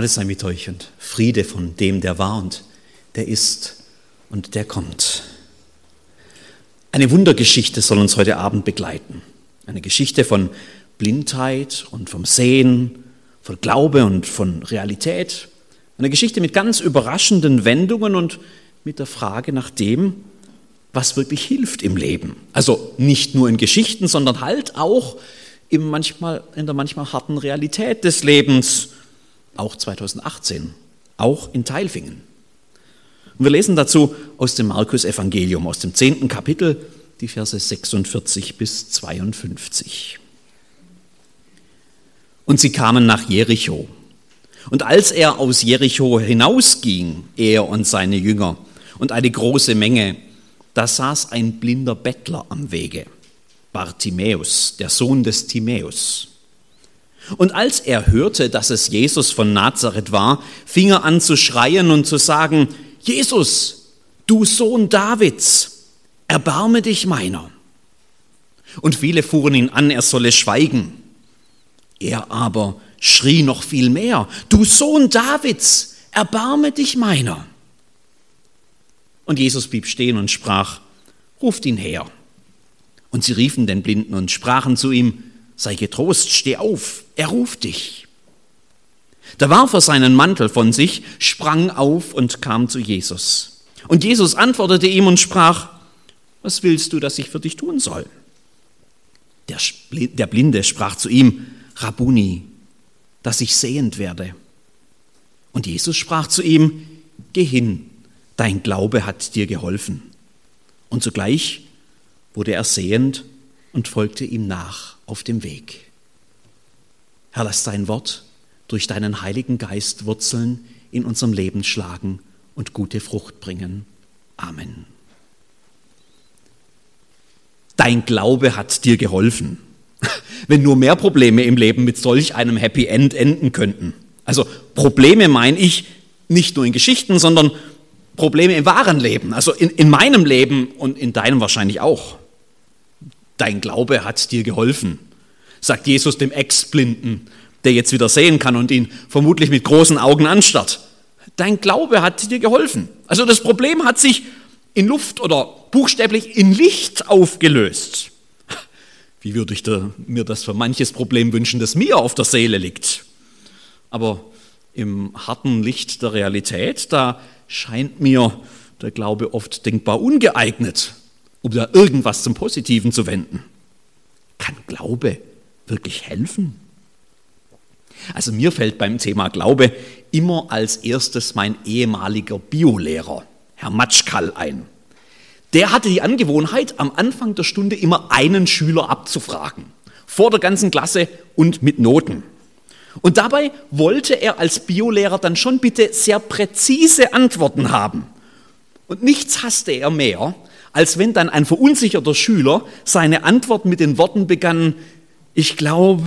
Gnade sei mit euch und Friede von dem, der war und der ist und der kommt. Eine Wundergeschichte soll uns heute Abend begleiten. Eine Geschichte von Blindheit und vom Sehen, von Glaube und von Realität. Eine Geschichte mit ganz überraschenden Wendungen und mit der Frage nach dem, was wirklich hilft im Leben. Also nicht nur in Geschichten, sondern halt auch im manchmal, in der manchmal harten Realität des Lebens, auch 2018, auch in Teilfingen. Und wir lesen dazu aus dem Markus-Evangelium, aus dem zehnten Kapitel, die Verse 46 bis 52. Und sie kamen nach Jericho. Und als er aus Jericho hinausging, er und seine Jünger, und eine große Menge, da saß ein blinder Bettler am Wege, Bartimäus, der Sohn des Timäus. Und als er hörte, dass es Jesus von Nazareth war, fing er an zu schreien und zu sagen, Jesus, du Sohn Davids, erbarme dich meiner. Und viele fuhren ihn an, er solle schweigen. Er aber schrie noch viel mehr, du Sohn Davids, erbarme dich meiner. Und Jesus blieb stehen und sprach, ruft ihn her. Und sie riefen den Blinden und sprachen zu ihm, sei getrost, steh auf, er ruft dich. Da warf er seinen Mantel von sich, sprang auf und kam zu Jesus. Und Jesus antwortete ihm und sprach, was willst du, dass ich für dich tun soll? Der Blinde sprach zu ihm, Rabuni, dass ich sehend werde. Und Jesus sprach zu ihm, geh hin, dein Glaube hat dir geholfen. Und sogleich wurde er sehend und folgte ihm nach auf dem Weg. Herr, lass dein Wort durch deinen Heiligen Geist Wurzeln in unserem Leben schlagen und gute Frucht bringen. Amen. Dein Glaube hat dir geholfen. Wenn nur mehr Probleme im Leben mit solch einem Happy End enden könnten. Also Probleme meine ich nicht nur in Geschichten, sondern Probleme im wahren Leben, also in, in meinem Leben und in deinem wahrscheinlich auch. Dein Glaube hat dir geholfen, sagt Jesus dem Ex-Blinden, der jetzt wieder sehen kann und ihn vermutlich mit großen Augen anstarrt. Dein Glaube hat dir geholfen. Also das Problem hat sich in Luft oder buchstäblich in Licht aufgelöst. Wie würde ich da, mir das für manches Problem wünschen, das mir auf der Seele liegt. Aber im harten Licht der Realität, da scheint mir der Glaube oft denkbar ungeeignet, um da irgendwas zum Positiven zu wenden. Kann Glaube wirklich helfen? Also mir fällt beim Thema Glaube immer als erstes mein ehemaliger Biolehrer, Herr Matschkall, ein. Der hatte die Angewohnheit, am Anfang der Stunde immer einen Schüler abzufragen, vor der ganzen Klasse und mit Noten. Und dabei wollte er als Biolehrer dann schon bitte sehr präzise Antworten haben. Und nichts hasste er mehr, als wenn dann ein verunsicherter Schüler seine Antwort mit den Worten begann, ich glaube,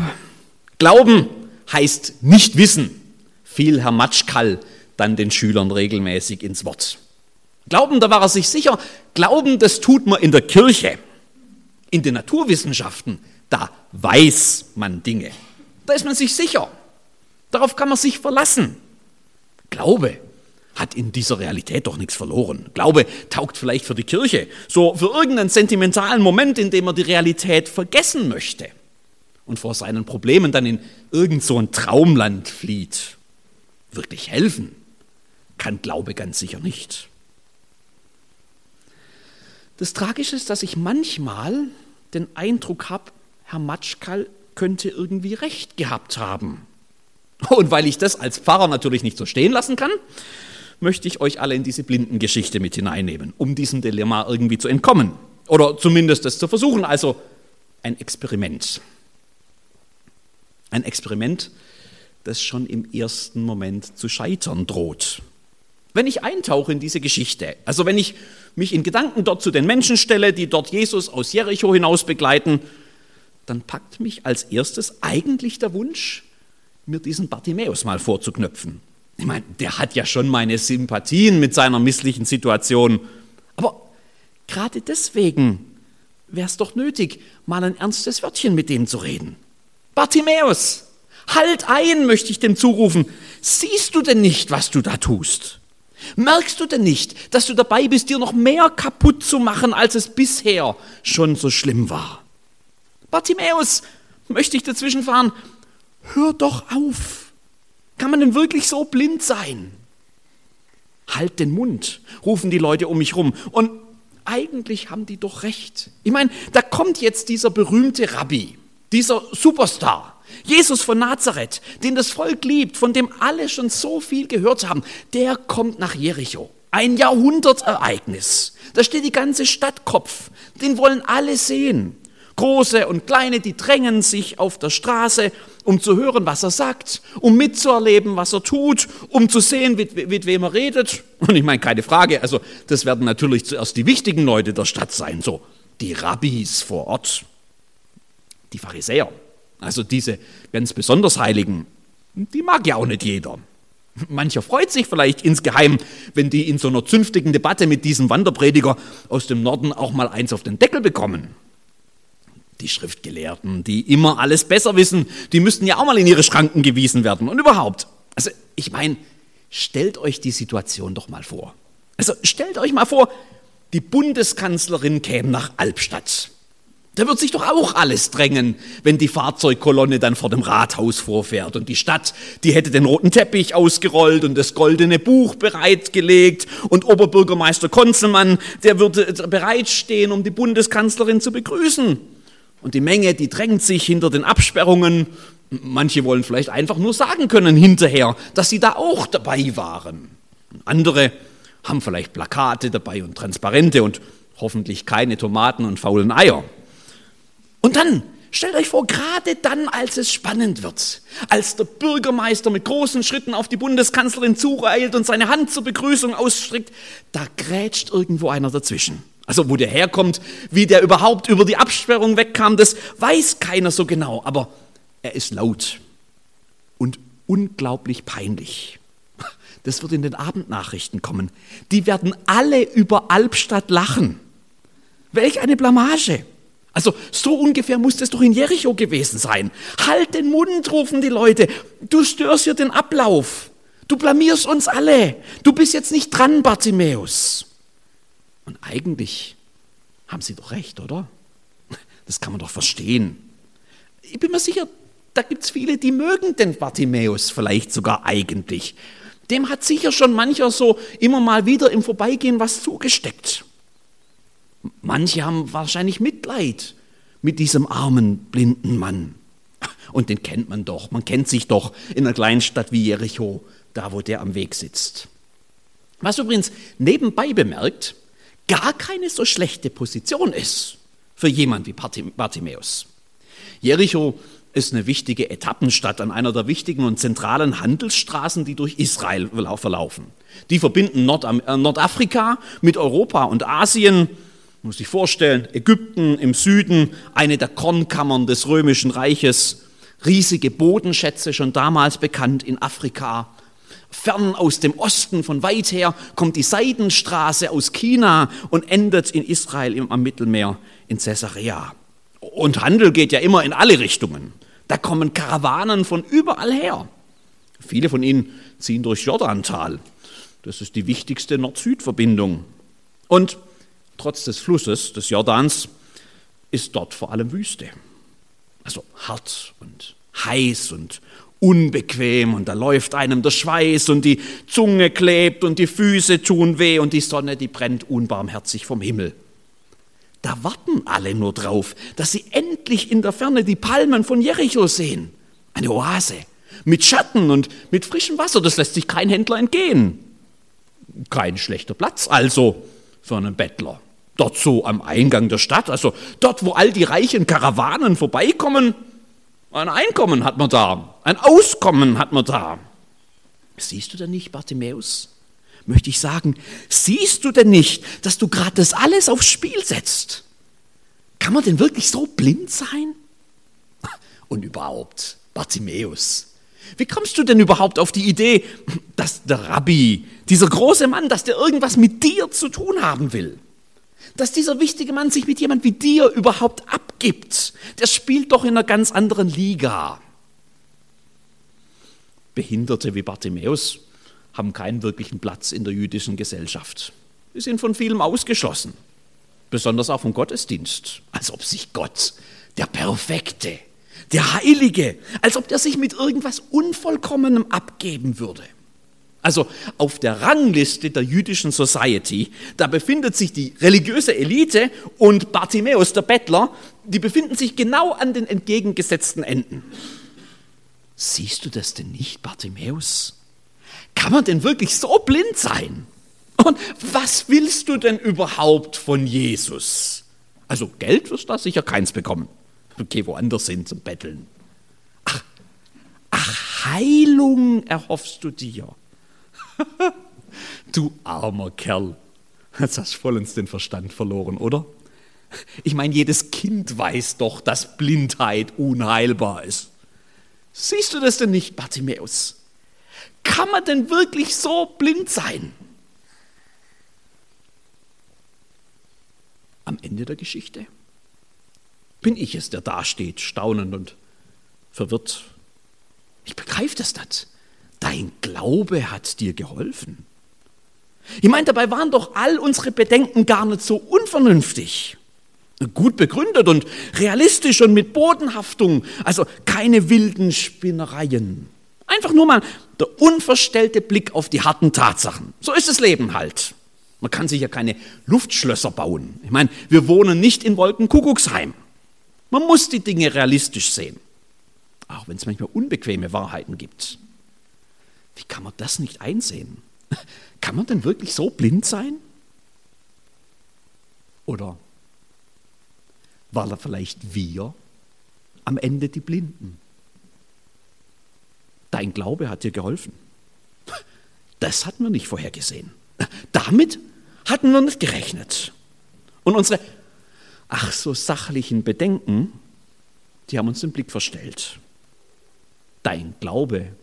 glauben heißt nicht wissen, fiel Herr Matschkall dann den Schülern regelmäßig ins Wort. Glauben, da war er sich sicher, Glauben, das tut man in der Kirche. In den Naturwissenschaften, da weiß man Dinge. Da ist man sich sicher. Darauf kann man sich verlassen. Glaube hat in dieser Realität doch nichts verloren. Glaube taugt vielleicht für die Kirche, so für irgendeinen sentimentalen Moment, in dem er die Realität vergessen möchte und vor seinen Problemen dann in irgend so ein Traumland flieht. Wirklich helfen kann Glaube ganz sicher nicht. Das Tragische ist, dass ich manchmal den Eindruck habe, Herr Matschkal könnte irgendwie recht gehabt haben. Und weil ich das als Pfarrer natürlich nicht so stehen lassen kann, möchte ich euch alle in diese Blindengeschichte mit hineinnehmen, um diesem Dilemma irgendwie zu entkommen. Oder zumindest das zu versuchen, also ein Experiment. Ein Experiment, das schon im ersten Moment zu scheitern droht. Wenn ich eintauche in diese Geschichte, also wenn ich mich in Gedanken dort zu den Menschen stelle, die dort Jesus aus Jericho hinaus begleiten, dann packt mich als erstes eigentlich der Wunsch, mir diesen Bartimäus mal vorzuknöpfen. Ich meine, der hat ja schon meine Sympathien mit seiner misslichen Situation. Aber gerade deswegen wäre es doch nötig, mal ein ernstes Wörtchen mit dem zu reden. Bartimäus, Halt ein, möchte ich dem zurufen. Siehst du denn nicht, was du da tust? Merkst du denn nicht, dass du dabei bist, dir noch mehr kaputt zu machen, als es bisher schon so schlimm war? Bartimäus, möchte ich dazwischen fahren, hör doch auf. Kann man denn wirklich so blind sein? Halt den Mund, rufen die Leute um mich rum. Und eigentlich haben die doch recht. Ich meine, da kommt jetzt dieser berühmte Rabbi, dieser Superstar, Jesus von Nazareth, den das Volk liebt, von dem alle schon so viel gehört haben, der kommt nach Jericho. Ein Jahrhundertereignis. Da steht die ganze Stadt Kopf. Den wollen alle sehen. Große und kleine, die drängen sich auf der Straße, um zu hören, was er sagt, um mitzuerleben, was er tut, um zu sehen, mit, mit wem er redet. Und ich meine, keine Frage, also das werden natürlich zuerst die wichtigen Leute der Stadt sein, so die Rabbis vor Ort, die Pharisäer, also diese ganz besonders Heiligen, die mag ja auch nicht jeder. Mancher freut sich vielleicht insgeheim, wenn die in so einer zünftigen Debatte mit diesem Wanderprediger aus dem Norden auch mal eins auf den Deckel bekommen die Schriftgelehrten, die immer alles besser wissen, die müssten ja auch mal in ihre Schranken gewiesen werden. Und überhaupt, also ich meine, stellt euch die Situation doch mal vor. Also stellt euch mal vor, die Bundeskanzlerin käme nach Albstadt. Da wird sich doch auch alles drängen, wenn die Fahrzeugkolonne dann vor dem Rathaus vorfährt und die Stadt, die hätte den roten Teppich ausgerollt und das goldene Buch bereitgelegt und Oberbürgermeister Konzelmann, der würde bereitstehen, um die Bundeskanzlerin zu begrüßen. Und die Menge, die drängt sich hinter den Absperrungen. Manche wollen vielleicht einfach nur sagen können hinterher, dass sie da auch dabei waren. Andere haben vielleicht Plakate dabei und Transparente und hoffentlich keine Tomaten und faulen Eier. Und dann, stellt euch vor, gerade dann, als es spannend wird, als der Bürgermeister mit großen Schritten auf die Bundeskanzlerin zureilt und seine Hand zur Begrüßung ausstreckt, da grätscht irgendwo einer dazwischen. Also wo der herkommt, wie der überhaupt über die Absperrung wegkam, das weiß keiner so genau, aber er ist laut und unglaublich peinlich. Das wird in den Abendnachrichten kommen. Die werden alle über Albstadt lachen. Welch eine Blamage. Also so ungefähr muss das doch in Jericho gewesen sein. Halt den Mund, rufen die Leute. Du störst hier den Ablauf. Du blamierst uns alle. Du bist jetzt nicht dran, Bartimäus. Und eigentlich haben sie doch recht, oder? Das kann man doch verstehen. Ich bin mir sicher, da gibt es viele, die mögen den Bartimäus vielleicht sogar eigentlich. Dem hat sicher schon mancher so immer mal wieder im Vorbeigehen was zugesteckt. Manche haben wahrscheinlich Mitleid mit diesem armen, blinden Mann. Und den kennt man doch, man kennt sich doch in einer kleinen Stadt wie Jericho, da wo der am Weg sitzt. Was übrigens nebenbei bemerkt, gar keine so schlechte Position ist für jemand wie Bartimäus. Jericho ist eine wichtige Etappenstadt an einer der wichtigen und zentralen Handelsstraßen, die durch Israel verlaufen. Die verbinden Nordam äh, Nordafrika mit Europa und Asien. Muss sich vorstellen, Ägypten im Süden, eine der Kornkammern des römischen Reiches, riesige Bodenschätze schon damals bekannt in Afrika, Fern aus dem Osten, von weit her, kommt die Seidenstraße aus China und endet in Israel am Mittelmeer in Caesarea. Und Handel geht ja immer in alle Richtungen. Da kommen Karawanen von überall her. Viele von ihnen ziehen durch Jordantal. Das ist die wichtigste Nord-Süd-Verbindung. Und trotz des Flusses des Jordans ist dort vor allem Wüste. Also hart und heiß und unbequem und da läuft einem der Schweiß und die Zunge klebt und die Füße tun weh und die Sonne, die brennt unbarmherzig vom Himmel. Da warten alle nur drauf, dass sie endlich in der Ferne die Palmen von Jericho sehen. Eine Oase mit Schatten und mit frischem Wasser, das lässt sich kein Händler entgehen. Kein schlechter Platz also für einen Bettler. Dort so am Eingang der Stadt, also dort, wo all die reichen Karawanen vorbeikommen, ein Einkommen hat man da, ein Auskommen hat man da. Siehst du denn nicht, Bartimäus? Möchte ich sagen, siehst du denn nicht, dass du gerade das alles aufs Spiel setzt? Kann man denn wirklich so blind sein? Und überhaupt, Bartimäus, wie kommst du denn überhaupt auf die Idee, dass der Rabbi, dieser große Mann, dass der irgendwas mit dir zu tun haben will? dass dieser wichtige Mann sich mit jemand wie dir überhaupt abgibt. Der spielt doch in einer ganz anderen Liga. Behinderte wie Bartimäus haben keinen wirklichen Platz in der jüdischen Gesellschaft. Sie sind von vielem ausgeschlossen, besonders auch vom Gottesdienst, als ob sich Gott, der Perfekte, der Heilige, als ob der sich mit irgendwas Unvollkommenem abgeben würde. Also auf der Rangliste der jüdischen Society, da befindet sich die religiöse Elite und Bartimäus, der Bettler, die befinden sich genau an den entgegengesetzten Enden. Siehst du das denn nicht, Bartimäus? Kann man denn wirklich so blind sein? Und was willst du denn überhaupt von Jesus? Also Geld wirst du da sicher keins bekommen. Geh woanders hin zum Betteln. Ach, ach Heilung erhoffst du dir. du armer Kerl, jetzt hast du vollends den Verstand verloren, oder? Ich meine, jedes Kind weiß doch, dass Blindheit unheilbar ist. Siehst du das denn nicht, Bartimäus? Kann man denn wirklich so blind sein? Am Ende der Geschichte bin ich es, der dasteht, staunend und verwirrt. Ich begreife das nicht. Dein Glaube hat dir geholfen. Ich meine, dabei waren doch all unsere Bedenken gar nicht so unvernünftig. Gut begründet und realistisch und mit Bodenhaftung, also keine wilden Spinnereien. Einfach nur mal der unverstellte Blick auf die harten Tatsachen. So ist das Leben halt. Man kann sich ja keine Luftschlösser bauen. Ich meine, wir wohnen nicht in Wolkenkuckucksheim. Man muss die Dinge realistisch sehen, auch wenn es manchmal unbequeme Wahrheiten gibt. Wie kann man das nicht einsehen? Kann man denn wirklich so blind sein? Oder war da vielleicht wir am Ende die Blinden? Dein Glaube hat dir geholfen. Das hatten wir nicht vorhergesehen. Damit hatten wir nicht gerechnet. Und unsere ach so sachlichen Bedenken, die haben uns den Blick verstellt. Dein Glaube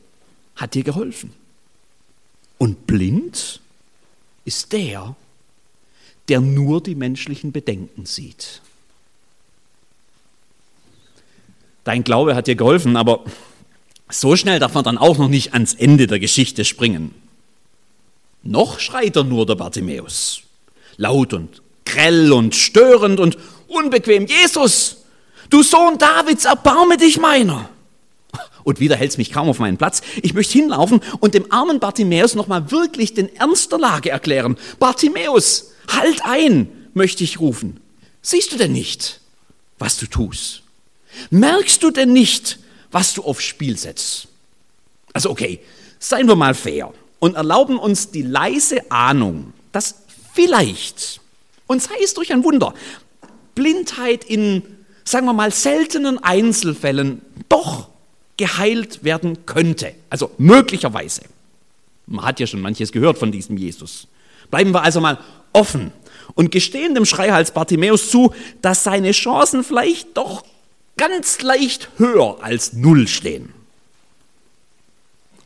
hat dir geholfen. Und blind ist der, der nur die menschlichen Bedenken sieht. Dein Glaube hat dir geholfen, aber so schnell darf man dann auch noch nicht ans Ende der Geschichte springen. Noch schreit er nur der Bartimäus. Laut und grell und störend und unbequem. Jesus, du Sohn Davids, erbarme dich meiner. Und wieder hält es mich kaum auf meinen Platz. Ich möchte hinlaufen und dem armen Bartimäus nochmal wirklich den Ernst der Lage erklären. Bartimäus, halt ein, möchte ich rufen. Siehst du denn nicht, was du tust? Merkst du denn nicht, was du aufs Spiel setzt? Also okay, seien wir mal fair und erlauben uns die leise Ahnung, dass vielleicht, und sei es durch ein Wunder, Blindheit in, sagen wir mal, seltenen Einzelfällen doch geheilt werden könnte. Also möglicherweise. Man hat ja schon manches gehört von diesem Jesus. Bleiben wir also mal offen und gestehen dem Schreihals Bartimäus zu, dass seine Chancen vielleicht doch ganz leicht höher als null stehen.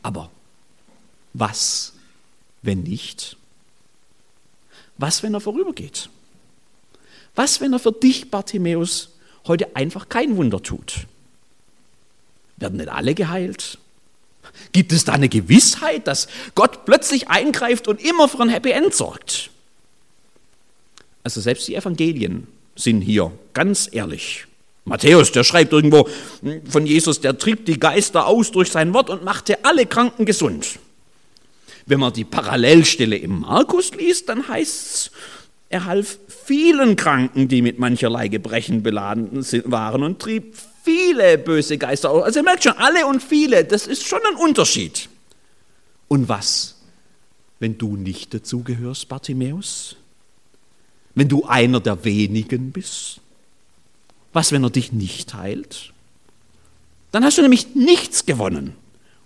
Aber was, wenn nicht? Was, wenn er vorübergeht? Was, wenn er für dich, Bartimäus, heute einfach kein Wunder tut? Werden nicht alle geheilt? Gibt es da eine Gewissheit, dass Gott plötzlich eingreift und immer für ein Happy End sorgt? Also selbst die Evangelien sind hier ganz ehrlich. Matthäus, der schreibt irgendwo von Jesus, der trieb die Geister aus durch sein Wort und machte alle Kranken gesund. Wenn man die Parallelstelle im Markus liest, dann heißt es, er half vielen Kranken, die mit mancherlei Gebrechen beladen waren und trieb viele böse Geister aus. Also ihr merkt schon, alle und viele, das ist schon ein Unterschied. Und was, wenn du nicht dazugehörst, Bartimäus? Wenn du einer der wenigen bist? Was, wenn er dich nicht heilt? Dann hast du nämlich nichts gewonnen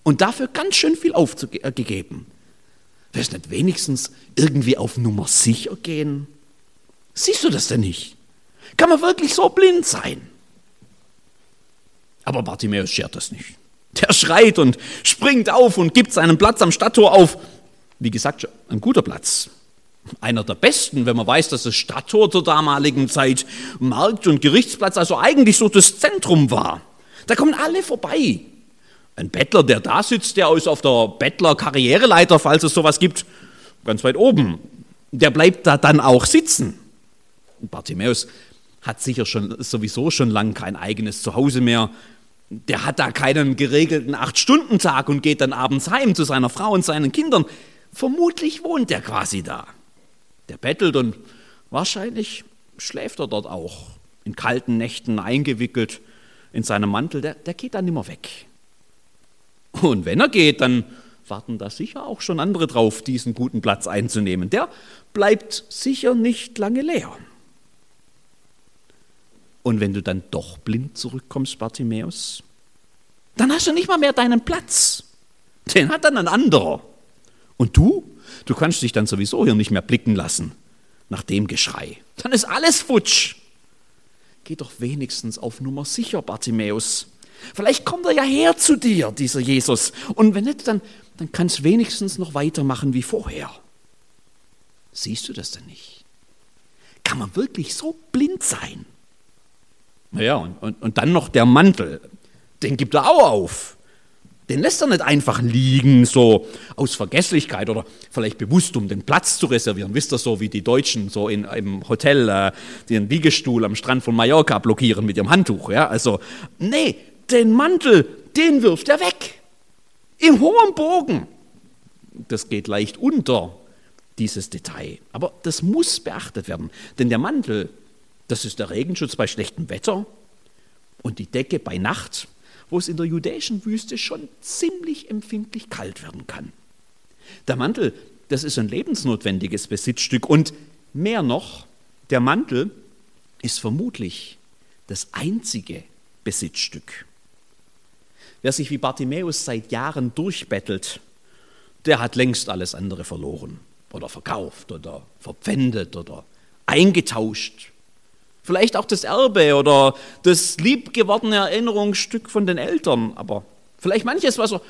und dafür ganz schön viel aufgegeben. Willst du nicht wenigstens irgendwie auf Nummer sicher gehen? Siehst du das denn nicht? Kann man wirklich so blind sein? Aber Bartimäus schert das nicht. Der schreit und springt auf und gibt seinen Platz am Stadttor auf. Wie gesagt, ein guter Platz. Einer der besten, wenn man weiß, dass das Stadttor zur damaligen Zeit Markt- und Gerichtsplatz, also eigentlich so das Zentrum war. Da kommen alle vorbei. Ein Bettler, der da sitzt, der ist auf der Bettler-Karriereleiter, falls es sowas gibt, ganz weit oben. Der bleibt da dann auch sitzen. Bartimäus hat sicher schon, sowieso schon lange kein eigenes Zuhause mehr. Der hat da keinen geregelten Acht-Stunden-Tag und geht dann abends heim zu seiner Frau und seinen Kindern. Vermutlich wohnt er quasi da. Der bettelt und wahrscheinlich schläft er dort auch, in kalten Nächten eingewickelt in seinem Mantel. Der, der geht dann immer weg. Und wenn er geht, dann warten da sicher auch schon andere drauf, diesen guten Platz einzunehmen. Der bleibt sicher nicht lange leer. Und wenn du dann doch blind zurückkommst, Bartimäus, dann hast du nicht mal mehr deinen Platz. Den hat dann ein anderer. Und du? Du kannst dich dann sowieso hier nicht mehr blicken lassen nach dem Geschrei. Dann ist alles futsch. Geh doch wenigstens auf Nummer sicher, Bartimäus. Vielleicht kommt er ja her zu dir, dieser Jesus. Und wenn nicht, dann, dann kannst du wenigstens noch weitermachen wie vorher. Siehst du das denn nicht? Kann man wirklich so blind sein? Naja, und, und, und dann noch der Mantel. Den gibt er auch auf. Den lässt er nicht einfach liegen, so aus Vergesslichkeit oder vielleicht bewusst, um den Platz zu reservieren. Wisst ihr, so wie die Deutschen so in, im Hotel äh, den Liegestuhl am Strand von Mallorca blockieren mit ihrem Handtuch. Ja? Also, nee, den Mantel, den wirft er weg. Im hohen Bogen. Das geht leicht unter, dieses Detail. Aber das muss beachtet werden. Denn der Mantel, das ist der Regenschutz bei schlechtem Wetter und die Decke bei Nacht wo es in der judäischen Wüste schon ziemlich empfindlich kalt werden kann. Der Mantel, das ist ein lebensnotwendiges Besitzstück und mehr noch, der Mantel ist vermutlich das einzige Besitzstück. Wer sich wie Bartimäus seit Jahren durchbettelt, der hat längst alles andere verloren oder verkauft oder verpfändet oder eingetauscht Vielleicht auch das Erbe oder das liebgewordene Erinnerungsstück von den Eltern, aber vielleicht manches, was er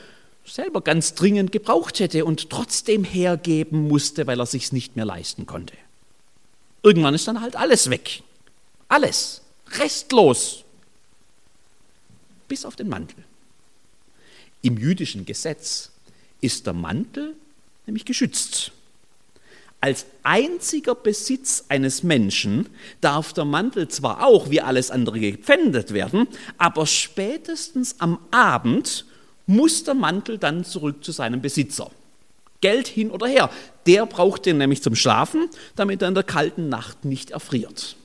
selber ganz dringend gebraucht hätte und trotzdem hergeben musste, weil er sich nicht mehr leisten konnte. Irgendwann ist dann halt alles weg. Alles. Restlos. Bis auf den Mantel. Im jüdischen Gesetz ist der Mantel nämlich geschützt. Als einziger Besitz eines Menschen darf der Mantel zwar auch wie alles andere gepfändet werden, aber spätestens am Abend muss der Mantel dann zurück zu seinem Besitzer. Geld hin oder her. Der braucht den nämlich zum Schlafen, damit er in der kalten Nacht nicht erfriert.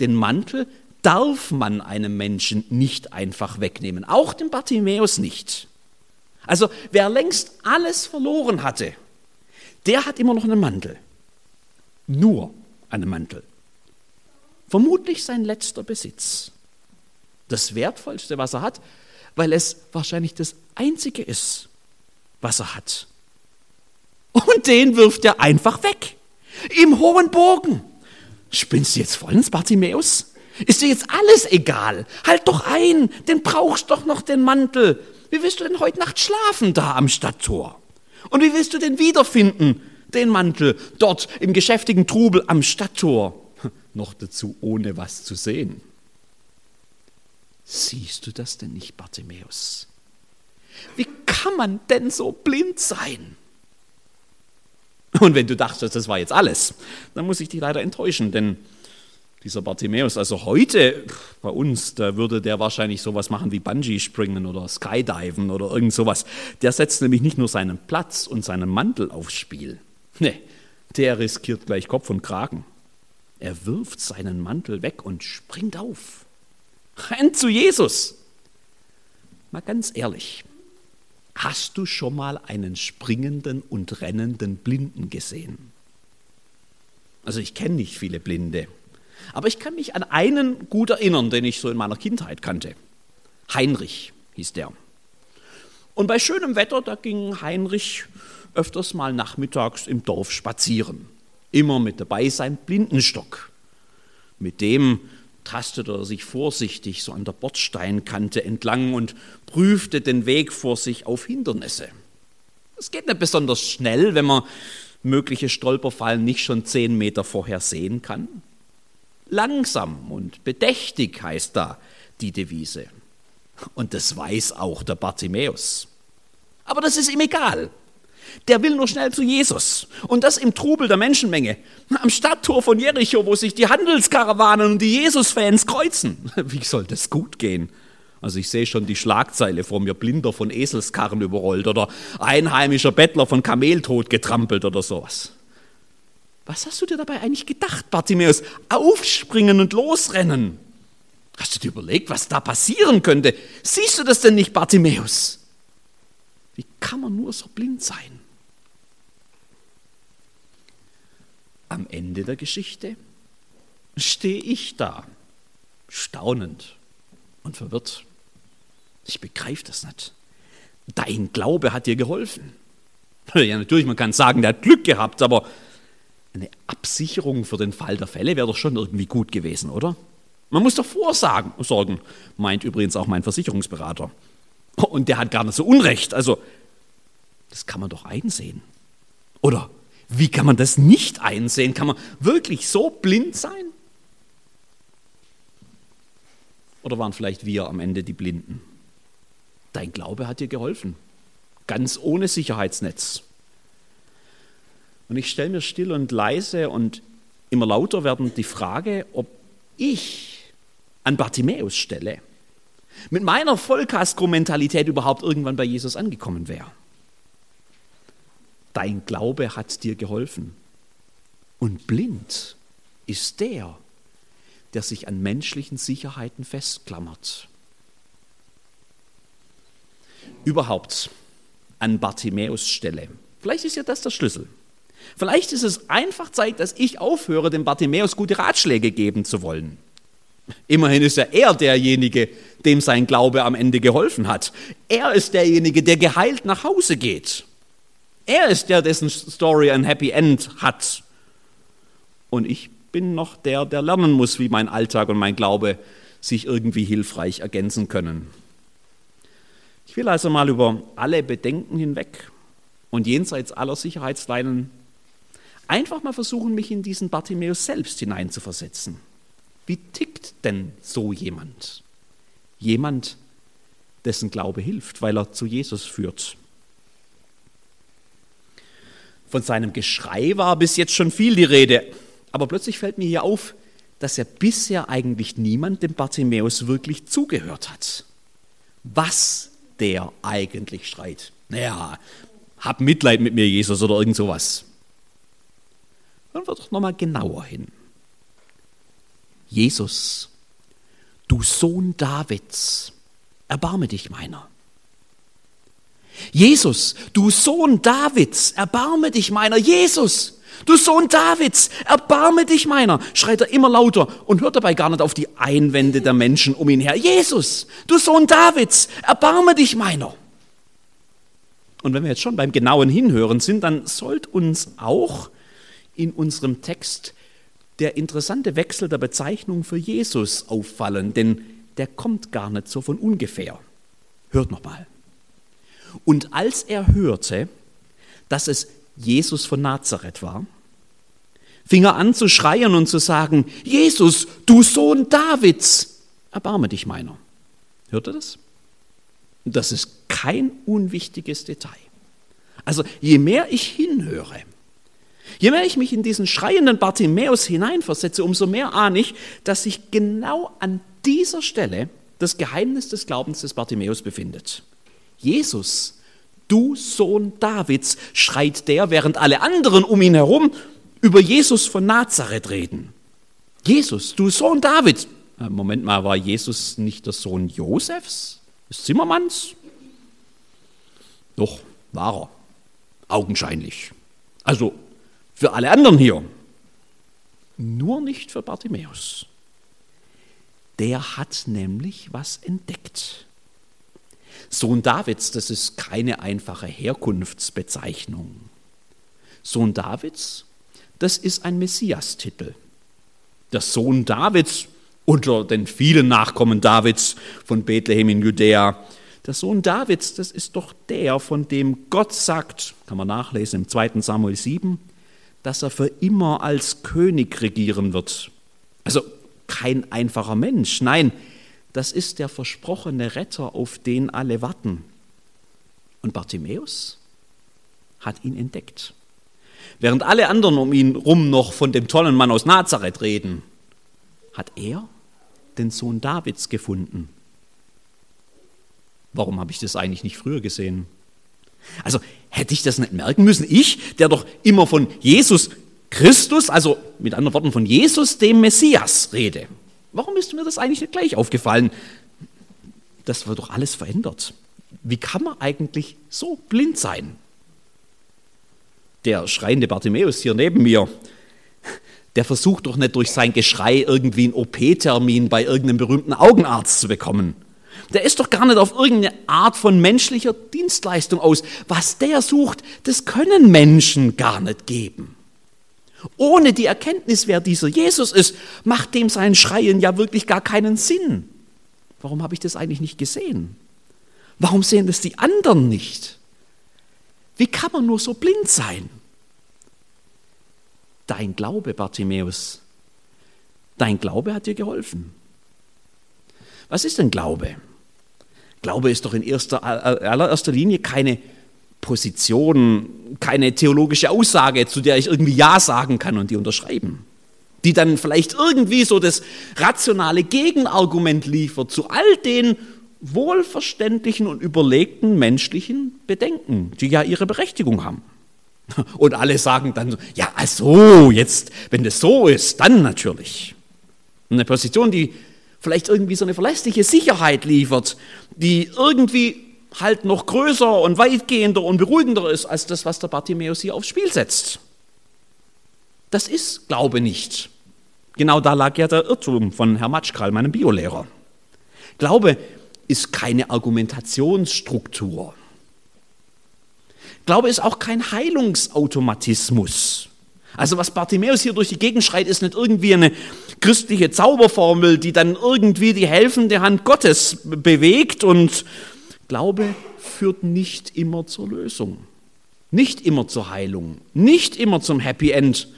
Den Mantel darf man einem Menschen nicht einfach wegnehmen, auch dem Bartimäus nicht. Also wer längst alles verloren hatte, der hat immer noch einen Mantel. Nur einen Mantel. Vermutlich sein letzter Besitz. Das Wertvollste, was er hat, weil es wahrscheinlich das Einzige ist, was er hat. Und den wirft er einfach weg. Im hohen Bogen. Spinnst du jetzt vollends, Bartimäus? Ist dir jetzt alles egal? Halt doch ein, den brauchst doch noch den Mantel. Wie willst du denn heute Nacht schlafen da am Stadttor? Und wie willst du den wiederfinden, den Mantel, dort im geschäftigen Trubel am Stadttor? Noch dazu ohne was zu sehen. Siehst du das denn nicht, Bartimäus? Wie kann man denn so blind sein? Und wenn du dachtest, das war jetzt alles, dann muss ich dich leider enttäuschen, denn dieser Bartimäus, also heute bei uns, da würde der wahrscheinlich sowas machen wie Bungee-Springen oder Skydiven oder irgend sowas. Der setzt nämlich nicht nur seinen Platz und seinen Mantel aufs Spiel. Nee, der riskiert gleich Kopf und Kragen. Er wirft seinen Mantel weg und springt auf. Rennt zu Jesus. Mal ganz ehrlich, hast du schon mal einen springenden und rennenden Blinden gesehen? Also ich kenne nicht viele Blinde. Aber ich kann mich an einen gut erinnern, den ich so in meiner Kindheit kannte. Heinrich hieß der. Und bei schönem Wetter, da ging Heinrich öfters mal nachmittags im Dorf spazieren. Immer mit dabei sein Blindenstock. Mit dem tastete er sich vorsichtig so an der Bordsteinkante entlang und prüfte den Weg vor sich auf Hindernisse. Es geht nicht besonders schnell, wenn man mögliche Stolperfallen nicht schon zehn Meter vorher sehen kann. Langsam und bedächtig heißt da die Devise. Und das weiß auch der Bartimäus. Aber das ist ihm egal. Der will nur schnell zu Jesus. Und das im Trubel der Menschenmenge. Am Stadttor von Jericho, wo sich die Handelskarawanen und die Jesus-Fans kreuzen. Wie soll das gut gehen? Also ich sehe schon die Schlagzeile vor mir, Blinder von Eselskarren überrollt oder einheimischer Bettler von Kameltod getrampelt oder sowas. Was hast du dir dabei eigentlich gedacht, Bartimäus? Aufspringen und losrennen. Hast du dir überlegt, was da passieren könnte? Siehst du das denn nicht, Bartimäus? Wie kann man nur so blind sein? Am Ende der Geschichte stehe ich da, staunend und verwirrt. Ich begreife das nicht. Dein Glaube hat dir geholfen. Ja, natürlich, man kann sagen, der hat Glück gehabt, aber eine Absicherung für den Fall der Fälle wäre doch schon irgendwie gut gewesen, oder? Man muss doch vorsorgen, sorgen, meint übrigens auch mein Versicherungsberater. Und der hat gar nicht so Unrecht. Also, das kann man doch einsehen. Oder wie kann man das nicht einsehen? Kann man wirklich so blind sein? Oder waren vielleicht wir am Ende die Blinden? Dein Glaube hat dir geholfen. Ganz ohne Sicherheitsnetz. Und ich stelle mir still und leise und immer lauter werden die Frage, ob ich an Bartimäus Stelle mit meiner Vollkasko-Mentalität überhaupt irgendwann bei Jesus angekommen wäre. Dein Glaube hat dir geholfen. Und blind ist der, der sich an menschlichen Sicherheiten festklammert. Überhaupt an Bartimäus Stelle. Vielleicht ist ja das der Schlüssel. Vielleicht ist es einfach Zeit, dass ich aufhöre, dem Bartimäus gute Ratschläge geben zu wollen. Immerhin ist ja er derjenige, dem sein Glaube am Ende geholfen hat. Er ist derjenige, der geheilt nach Hause geht. Er ist der, dessen Story ein Happy End hat. Und ich bin noch der, der lernen muss, wie mein Alltag und mein Glaube sich irgendwie hilfreich ergänzen können. Ich will also mal über alle Bedenken hinweg und jenseits aller Sicherheitsleinen einfach mal versuchen, mich in diesen Bartimäus selbst hineinzuversetzen. Wie tickt denn so jemand? Jemand, dessen Glaube hilft, weil er zu Jesus führt. Von seinem Geschrei war bis jetzt schon viel die Rede, aber plötzlich fällt mir hier auf, dass ja bisher eigentlich niemand dem Bartimäus wirklich zugehört hat. Was der eigentlich schreit. Naja, hab Mitleid mit mir, Jesus, oder irgend sowas. Hören wir doch nochmal genauer hin. Jesus, du Sohn Davids, erbarme dich meiner. Jesus, du Sohn Davids, erbarme dich meiner. Jesus, du Sohn Davids, erbarme dich meiner, schreit er immer lauter und hört dabei gar nicht auf die Einwände der Menschen um ihn her. Jesus, du Sohn Davids, erbarme dich meiner. Und wenn wir jetzt schon beim genauen Hinhören sind, dann sollte uns auch in unserem Text der interessante Wechsel der Bezeichnung für Jesus auffallen, denn der kommt gar nicht so von ungefähr. Hört nochmal. Und als er hörte, dass es Jesus von Nazareth war, fing er an zu schreien und zu sagen, Jesus, du Sohn Davids, erbarme dich meiner. Hört ihr das? Das ist kein unwichtiges Detail. Also je mehr ich hinhöre, je mehr ich mich in diesen schreienden Bartimäus hineinversetze, umso mehr ahne ich, dass sich genau an dieser Stelle das Geheimnis des Glaubens des Bartimäus befindet. Jesus, du Sohn Davids, schreit der, während alle anderen um ihn herum über Jesus von Nazareth reden. Jesus, du Sohn Davids. Äh, Moment mal, war Jesus nicht der Sohn Josefs, des Zimmermanns? Doch, war er. Augenscheinlich. Also für alle anderen hier. Nur nicht für Bartimäus. Der hat nämlich was entdeckt. Sohn Davids, das ist keine einfache Herkunftsbezeichnung. Sohn Davids, das ist ein Messias-Titel. Der Sohn Davids unter den vielen Nachkommen Davids von Bethlehem in Judäa. Der Sohn Davids, das ist doch der, von dem Gott sagt, kann man nachlesen im 2. Samuel 7, dass er für immer als König regieren wird. Also kein einfacher Mensch, nein, das ist der versprochene Retter, auf den alle warten. Und Bartimäus hat ihn entdeckt. Während alle anderen um ihn rum noch von dem tollen Mann aus Nazareth reden, hat er den Sohn Davids gefunden. Warum habe ich das eigentlich nicht früher gesehen? Also hätte ich das nicht merken müssen? Ich, der doch immer von Jesus Christus, also mit anderen Worten von Jesus, dem Messias, rede. Warum ist mir das eigentlich nicht gleich aufgefallen? Das wird doch alles verändert. Wie kann man eigentlich so blind sein? Der schreiende Bartimäus hier neben mir, der versucht doch nicht durch sein Geschrei irgendwie einen OP-Termin bei irgendeinem berühmten Augenarzt zu bekommen. Der ist doch gar nicht auf irgendeine Art von menschlicher Dienstleistung aus. Was der sucht, das können Menschen gar nicht geben. Ohne die Erkenntnis, wer dieser Jesus ist, macht dem sein Schreien ja wirklich gar keinen Sinn. Warum habe ich das eigentlich nicht gesehen? Warum sehen das die anderen nicht? Wie kann man nur so blind sein? Dein Glaube, Bartimäus, dein Glaube hat dir geholfen. Was ist denn Glaube? Glaube ist doch in erster, allererster Linie keine Position, keine theologische Aussage, zu der ich irgendwie Ja sagen kann und die unterschreiben. Die dann vielleicht irgendwie so das rationale Gegenargument liefert zu all den wohlverständlichen und überlegten menschlichen Bedenken, die ja ihre Berechtigung haben. Und alle sagen dann so, ja, also jetzt, wenn das so ist, dann natürlich. Eine Position, die vielleicht irgendwie so eine verlässliche Sicherheit liefert, die irgendwie halt noch größer und weitgehender und beruhigender ist als das, was der Bartimäus hier aufs Spiel setzt. Das ist Glaube nicht. Genau da lag ja der Irrtum von Herrn Matschkral, meinem Biolehrer. Glaube ist keine Argumentationsstruktur. Glaube ist auch kein Heilungsautomatismus. Also was Bartimäus hier durch die Gegend schreit, ist nicht irgendwie eine christliche Zauberformel, die dann irgendwie die helfende Hand Gottes bewegt und Glaube führt nicht immer zur Lösung, nicht immer zur Heilung, nicht immer zum Happy End.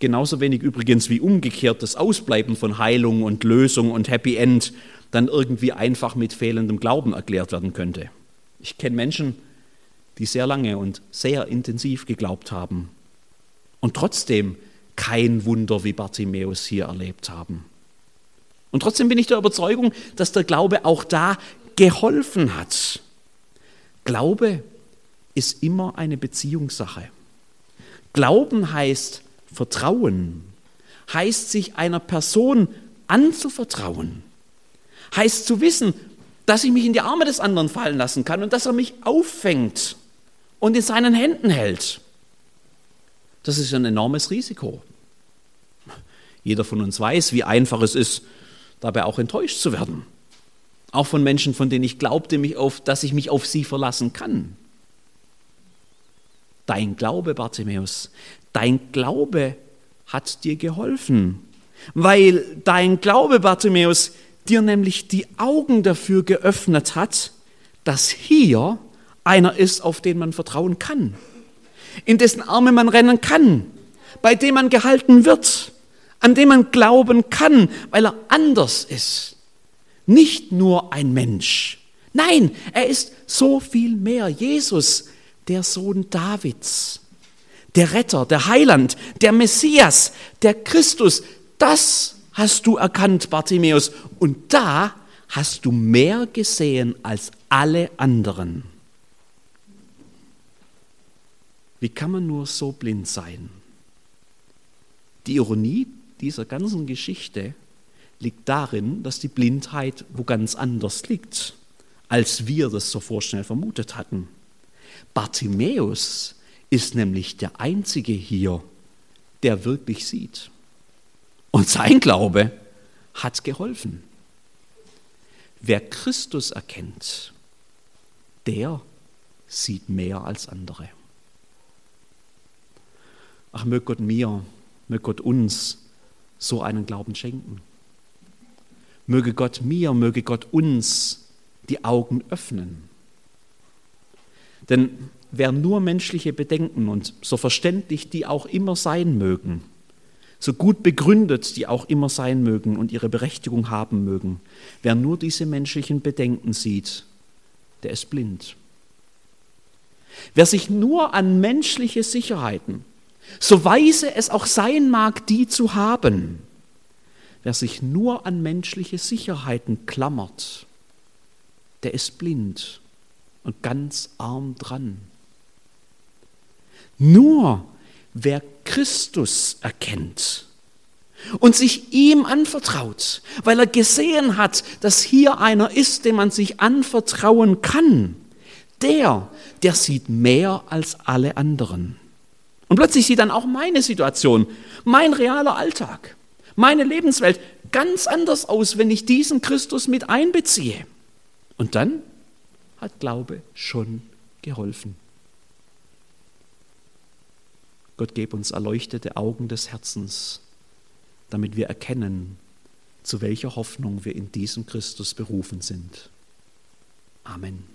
Genauso wenig übrigens wie umgekehrt das Ausbleiben von Heilung und Lösung und Happy End dann irgendwie einfach mit fehlendem Glauben erklärt werden könnte. Ich kenne Menschen, die sehr lange und sehr intensiv geglaubt haben und trotzdem kein Wunder wie Bartimäus hier erlebt haben. Und trotzdem bin ich der Überzeugung, dass der Glaube auch da geholfen hat. Glaube ist immer eine Beziehungssache. Glauben heißt Vertrauen, heißt sich einer Person anzuvertrauen, heißt zu wissen, dass ich mich in die Arme des anderen fallen lassen kann und dass er mich auffängt und in seinen Händen hält. Das ist ein enormes Risiko. Jeder von uns weiß, wie einfach es ist, dabei auch enttäuscht zu werden. Auch von Menschen, von denen ich glaubte, mich auf, dass ich mich auf sie verlassen kann. Dein Glaube, Bartimäus, dein Glaube hat dir geholfen, weil dein Glaube, Bartimäus, dir nämlich die Augen dafür geöffnet hat, dass hier einer ist, auf den man vertrauen kann, in dessen Arme man rennen kann, bei dem man gehalten wird, an dem man glauben kann, weil er anders ist. Nicht nur ein Mensch. Nein, er ist so viel mehr. Jesus, der Sohn Davids, der Retter, der Heiland, der Messias, der Christus. Das hast du erkannt, Bartimäus. Und da hast du mehr gesehen als alle anderen. Wie kann man nur so blind sein? Die Ironie dieser ganzen Geschichte liegt darin, dass die Blindheit wo ganz anders liegt, als wir das so vorschnell vermutet hatten. Bartimäus ist nämlich der Einzige hier, der wirklich sieht. Und sein Glaube hat geholfen. Wer Christus erkennt, der sieht mehr als andere. Ach, möge Gott mir, möge Gott uns so einen Glauben schenken. Möge Gott mir, möge Gott uns die Augen öffnen. Denn wer nur menschliche Bedenken und so verständlich die auch immer sein mögen, so gut begründet die auch immer sein mögen und ihre Berechtigung haben mögen, wer nur diese menschlichen Bedenken sieht, der ist blind. Wer sich nur an menschliche Sicherheiten, so weise es auch sein mag, die zu haben, wer sich nur an menschliche Sicherheiten klammert, der ist blind und ganz arm dran. Nur wer Christus erkennt und sich ihm anvertraut, weil er gesehen hat, dass hier einer ist, dem man sich anvertrauen kann, der, der sieht mehr als alle anderen. Und plötzlich sieht dann auch meine Situation, mein realer Alltag, meine Lebenswelt ganz anders aus, wenn ich diesen Christus mit einbeziehe. Und dann hat Glaube schon geholfen. Gott gebe uns erleuchtete Augen des Herzens, damit wir erkennen, zu welcher Hoffnung wir in diesem Christus berufen sind. Amen.